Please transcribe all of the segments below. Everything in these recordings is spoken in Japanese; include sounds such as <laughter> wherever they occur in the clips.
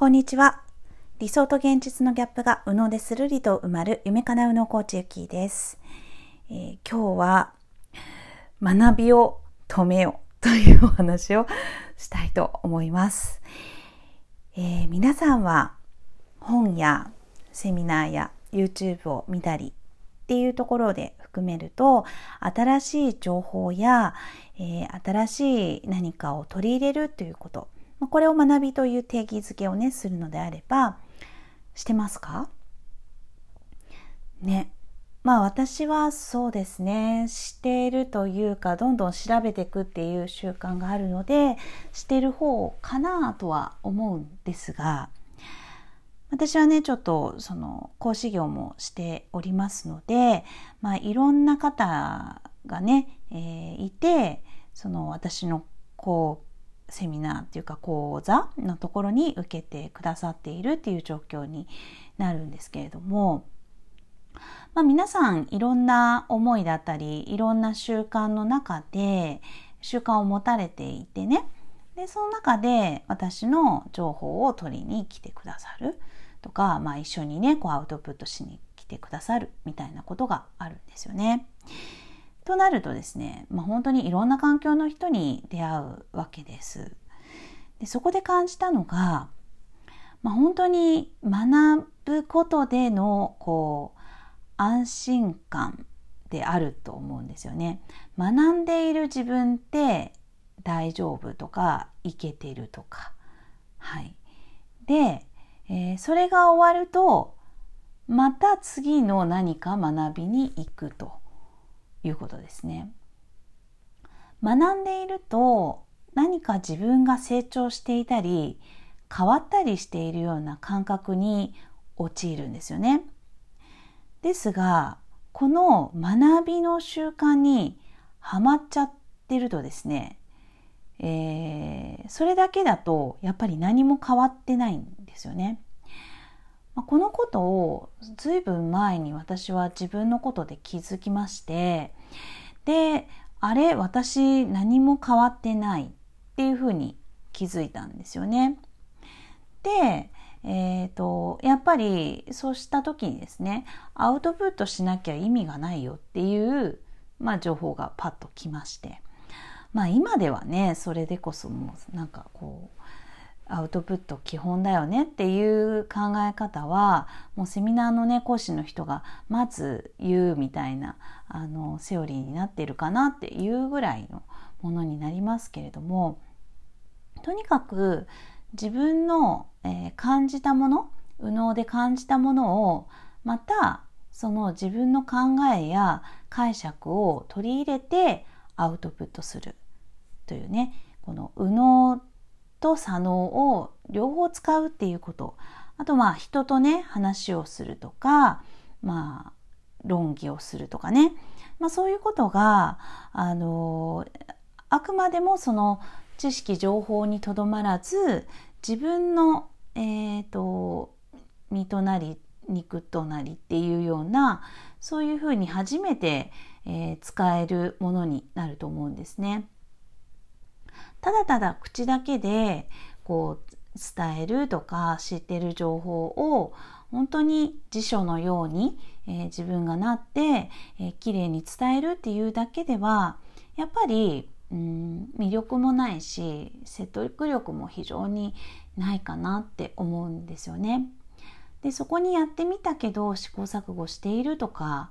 こんにちは。理想と現実のギャップが右脳でするりと埋まる夢かなうのコーチゆきです、えー、今日は学びを止めようというお話をしたいと思います。えー、皆さんは本やセミナーや YouTube を見たりっていうところで含めると新しい情報や、えー、新しい何かを取り入れるということまこれを学びという定義づけをねするのであればしてますか？ね。まあ私はそうですね。しているというかどんどん調べていくっていう習慣があるのでしてる方かなとは思うんですが私はねちょっとその講師業もしておりますので、まあ、いろんな方がね、えー、いてその私のこうセミナーっていうか講座のところに受けてくださっているっていう状況になるんですけれども、まあ、皆さんいろんな思いだったりいろんな習慣の中で習慣を持たれていてねでその中で私の情報を取りに来てくださるとか、まあ、一緒にねこうアウトプットしに来てくださるみたいなことがあるんですよね。となるとですね、まあ、本当にいろんな環境の人に出会うわけです。でそこで感じたのが、まあ、本当に学ぶことでのこう安心感であると思うんですよね。学んでいる自分って大丈夫とかいけてるとか。はい、で、えー、それが終わるとまた次の何か学びに行くと。いうことですね。学んでいると何か自分が成長していたり変わったりしているような感覚に陥るんですよね。ですがこの学びの習慣にはまっちゃってるとですね、えー、それだけだとやっぱり何も変わってないんですよね。このことをずいぶん前に私は自分のことで気づきましてであれ私何も変わってないっていうふうに気づいたんですよね。で、えーと、やっぱりそうした時にですねアウトプットしなきゃ意味がないよっていう、まあ、情報がパッときましてまあ今ではねそれでこそもうなんかこうアウトプット基本だよねっていう考え方はもうセミナーのね講師の人がまず言うみたいなあのセオリーになっているかなっていうぐらいのものになりますけれどもとにかく自分の、えー、感じたもの右脳で感じたものをまたその自分の考えや解釈を取り入れてアウトプットするというねこの右脳と左脳を両方使うっていうことあとまあ人とね話をするとかまあ論議をするとかね、まあ、そういうことがあのあくまでもその知識情報にとどまらず自分の、えーと、身となり肉となりっていうようなそういうふうに初めて、えー、使えるものになると思うんですね。ただただ口だけでこう伝えるとか知ってる情報を本当に辞書のように、えー、自分がなって、えー、綺麗に伝えるっていうだけではやっぱりうん魅力もないし説得力も非常にないかなって思うんですよね。でそこにやってみたけど試行錯誤しているとか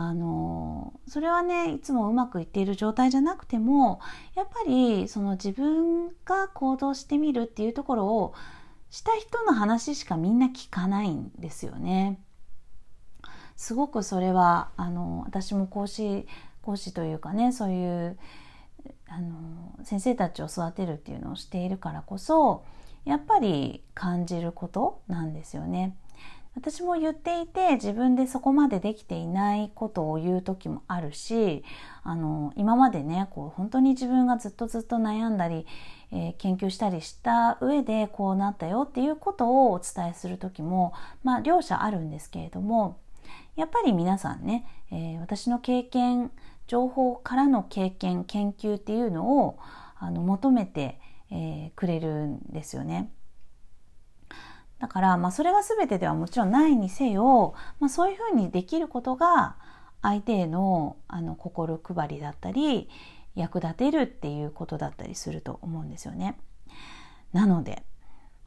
あのそれはねいつもうまくいっている状態じゃなくてもやっぱりその自分が行動してみるっていうところをした人の話しかみんな聞かないんですよね。すごくそれはあの私も講師講師というかねそういうあの先生たちを育てるっていうのをしているからこそやっぱり感じることなんですよね。私も言っていて自分でそこまでできていないことを言う時もあるしあの今までねこう本当に自分がずっとずっと悩んだり、えー、研究したりした上でこうなったよっていうことをお伝えする時も、まあ、両者あるんですけれどもやっぱり皆さんね、えー、私の経験情報からの経験研究っていうのをあの求めて、えー、くれるんですよね。だから、まあ、それが全てではもちろんないにせよ、まあ、そういうふうにできることが相手へのあの心配りだったり役立てるっていうことだったりすると思うんですよね。なので、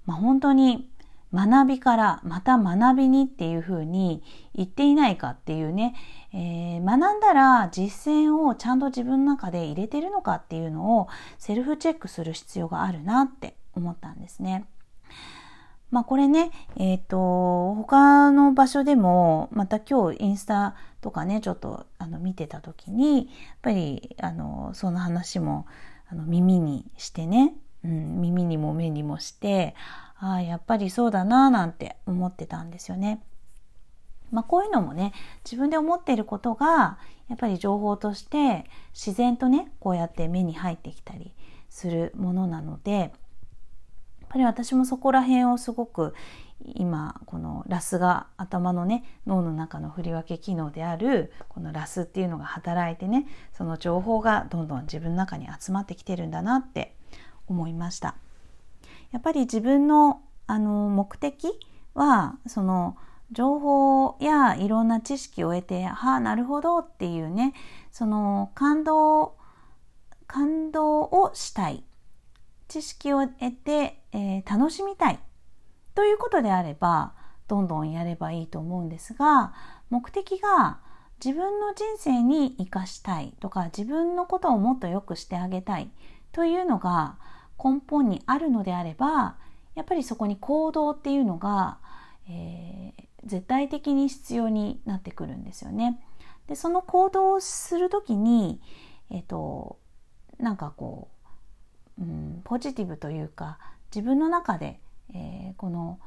まあ、本当に学びからまた学びにっていうふうに言っていないかっていうね、えー、学んだら実践をちゃんと自分の中で入れてるのかっていうのをセルフチェックする必要があるなって思ったんですね。まあこれね、えっ、ー、と、他の場所でも、また今日インスタとかね、ちょっとあの見てた時に、やっぱり、あの、その話もあの耳にしてね、うん、耳にも目にもして、ああ、やっぱりそうだな、なんて思ってたんですよね。まあこういうのもね、自分で思っていることが、やっぱり情報として自然とね、こうやって目に入ってきたりするものなので、ぱり私もそこら辺をすごく今このラスが頭のね脳の中の振り分け機能であるこのラスっていうのが働いてねその情報がどんどん自分の中に集まってきてるんだなって思いました。やっぱり自分のあの目的はその情報やいろんな知識を得てはあなるほどっていうねその感動感動をしたい。知識を得て、えー、楽しみたいということであればどんどんやればいいと思うんですが目的が自分の人生に生かしたいとか自分のことをもっと良くしてあげたいというのが根本にあるのであればやっぱりそこに行動っていうのが、えー、絶対的に必要になってくるんですよね。でその行動をする時に、えっ、ー、となんかこううん、ポジティブというか自分の中で、えー、この、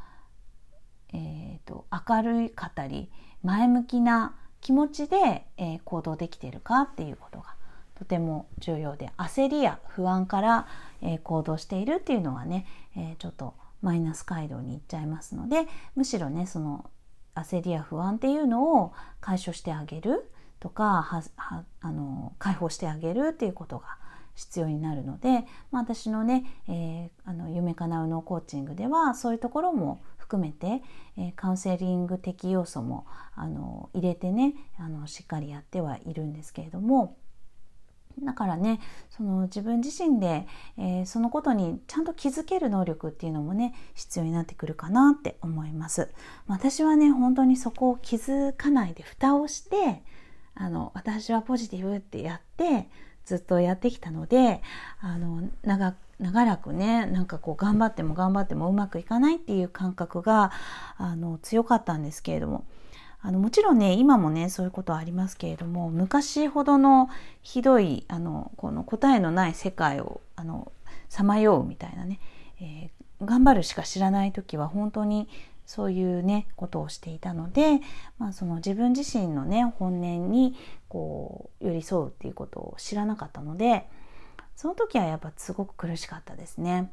えーと、明るい語り前向きな気持ちで、えー、行動できているかっていうことがとても重要で焦りや不安から、えー、行動しているっていうのはね、えー、ちょっとマイナス街道に行っちゃいますのでむしろねその焦りや不安っていうのを解消してあげるとかはあの解放してあげるっていうことが必要になるので、まあ、私のね、えー、あの夢かなうのコーチングではそういうところも含めて、えー、カウンセリング的要素もあの入れてねあのしっかりやってはいるんですけれどもだからねその自分自身で、えー、そのことにちゃんと気づける能力っていうのもね必要になってくるかなって思います。私はね本当にそこを気づかないで蓋をしてあの私はポジティブってやってずっとやってきたのであの長長らくねなんかこう頑張っても頑張ってもうまくいかないっていう感覚があの強かったんですけれども。あのもちろんね今もねそういうことはありますけれども昔ほどのひどいあのこの答えのない世界をさまようみたいなね、えー、頑張るしか知らない時は本当にそういうねことをしていたので、まあ、その自分自身のね本音にこう寄り添うっていうことを知らなかったのでその時はやっぱすごく苦しかったですね。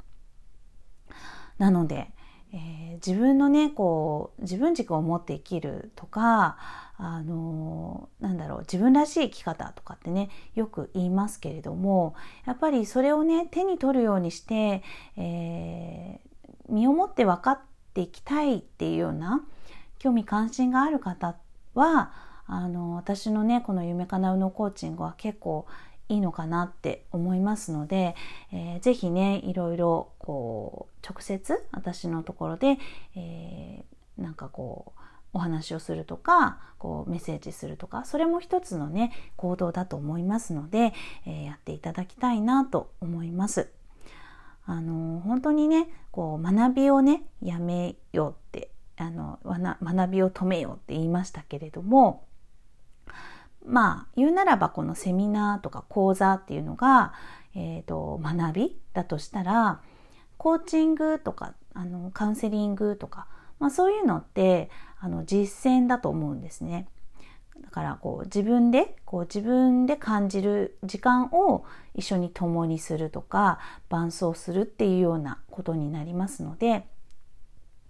なので、えー、自分のねこう自分軸を持って生きるとかあのー、なんだろう自分らしい生き方とかってねよく言いますけれどもやっぱりそれをね手に取るようにして、えー、身をもって分かっていきたいっていうような興味関心がある方はあの私のねこの夢かなうのコーチングは結構いいのかなって思いますので、えー、ぜひねいろいろこう直接私のところで、えー、なんかこうお話をするとかこうメッセージするとかそれも一つのね行動だと思いますので、えー、やっていただきたいなと思います。あの本当にねこう学びをねやめようってあの学びを止めようって言いましたけれどもまあ言うならばこのセミナーとか講座っていうのが、えーと、学びだとしたらコーチングとかあのカウンセリングとか、まあ、そういうのってあの実践だと思うんですね。だからこう自分でこう自分で感じる時間を一緒に共にするとか伴走するっていうようなことになりますので、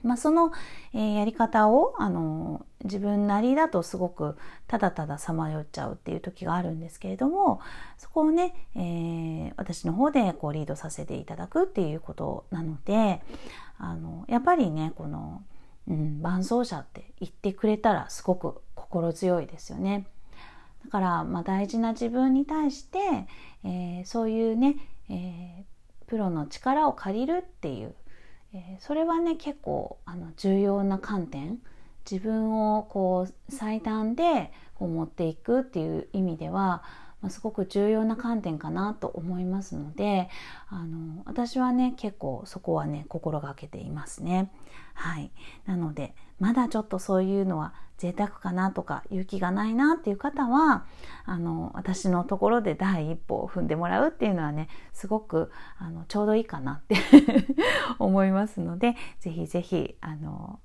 まあ、その、えー、やり方をあの自分なりだとすごくただたださまよっちゃうっていう時があるんですけれどもそこをね、えー、私の方でこうリードさせていただくっていうことなのであのやっぱりねこの、うん、伴走者って言ってくれたらすごく心強いですよね。だから、まあ、大事な自分に対して、えー、そういうね、えー、プロの力を借りるっていう、えー、それはね結構あの重要な観点自分をこう最短でこう持っていくっていう意味では、まあ、すごく重要な観点かなと思いますのであの私はね結構そこはね心がけていますね。はい、なのでまだちょっとそういうのは贅沢かなとか勇気がないなっていう方はあの私のところで第一歩を踏んでもらうっていうのはねすごくあのちょうどいいかなって <laughs> 思いますので是非是非あの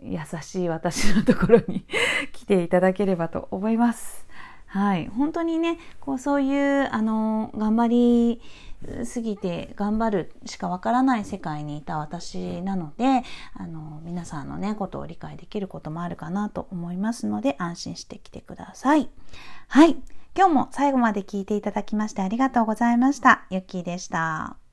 優しい私のところに <laughs> 来ていただければと思います。はい、本当にねこうそういうあの頑張り過ぎて頑張るしかわからない世界にいた私なのであの皆さんのねことを理解できることもあるかなと思いますので安心してきてください。はい今日も最後まで聞いていただきましてありがとうございました。ゆっきーでした。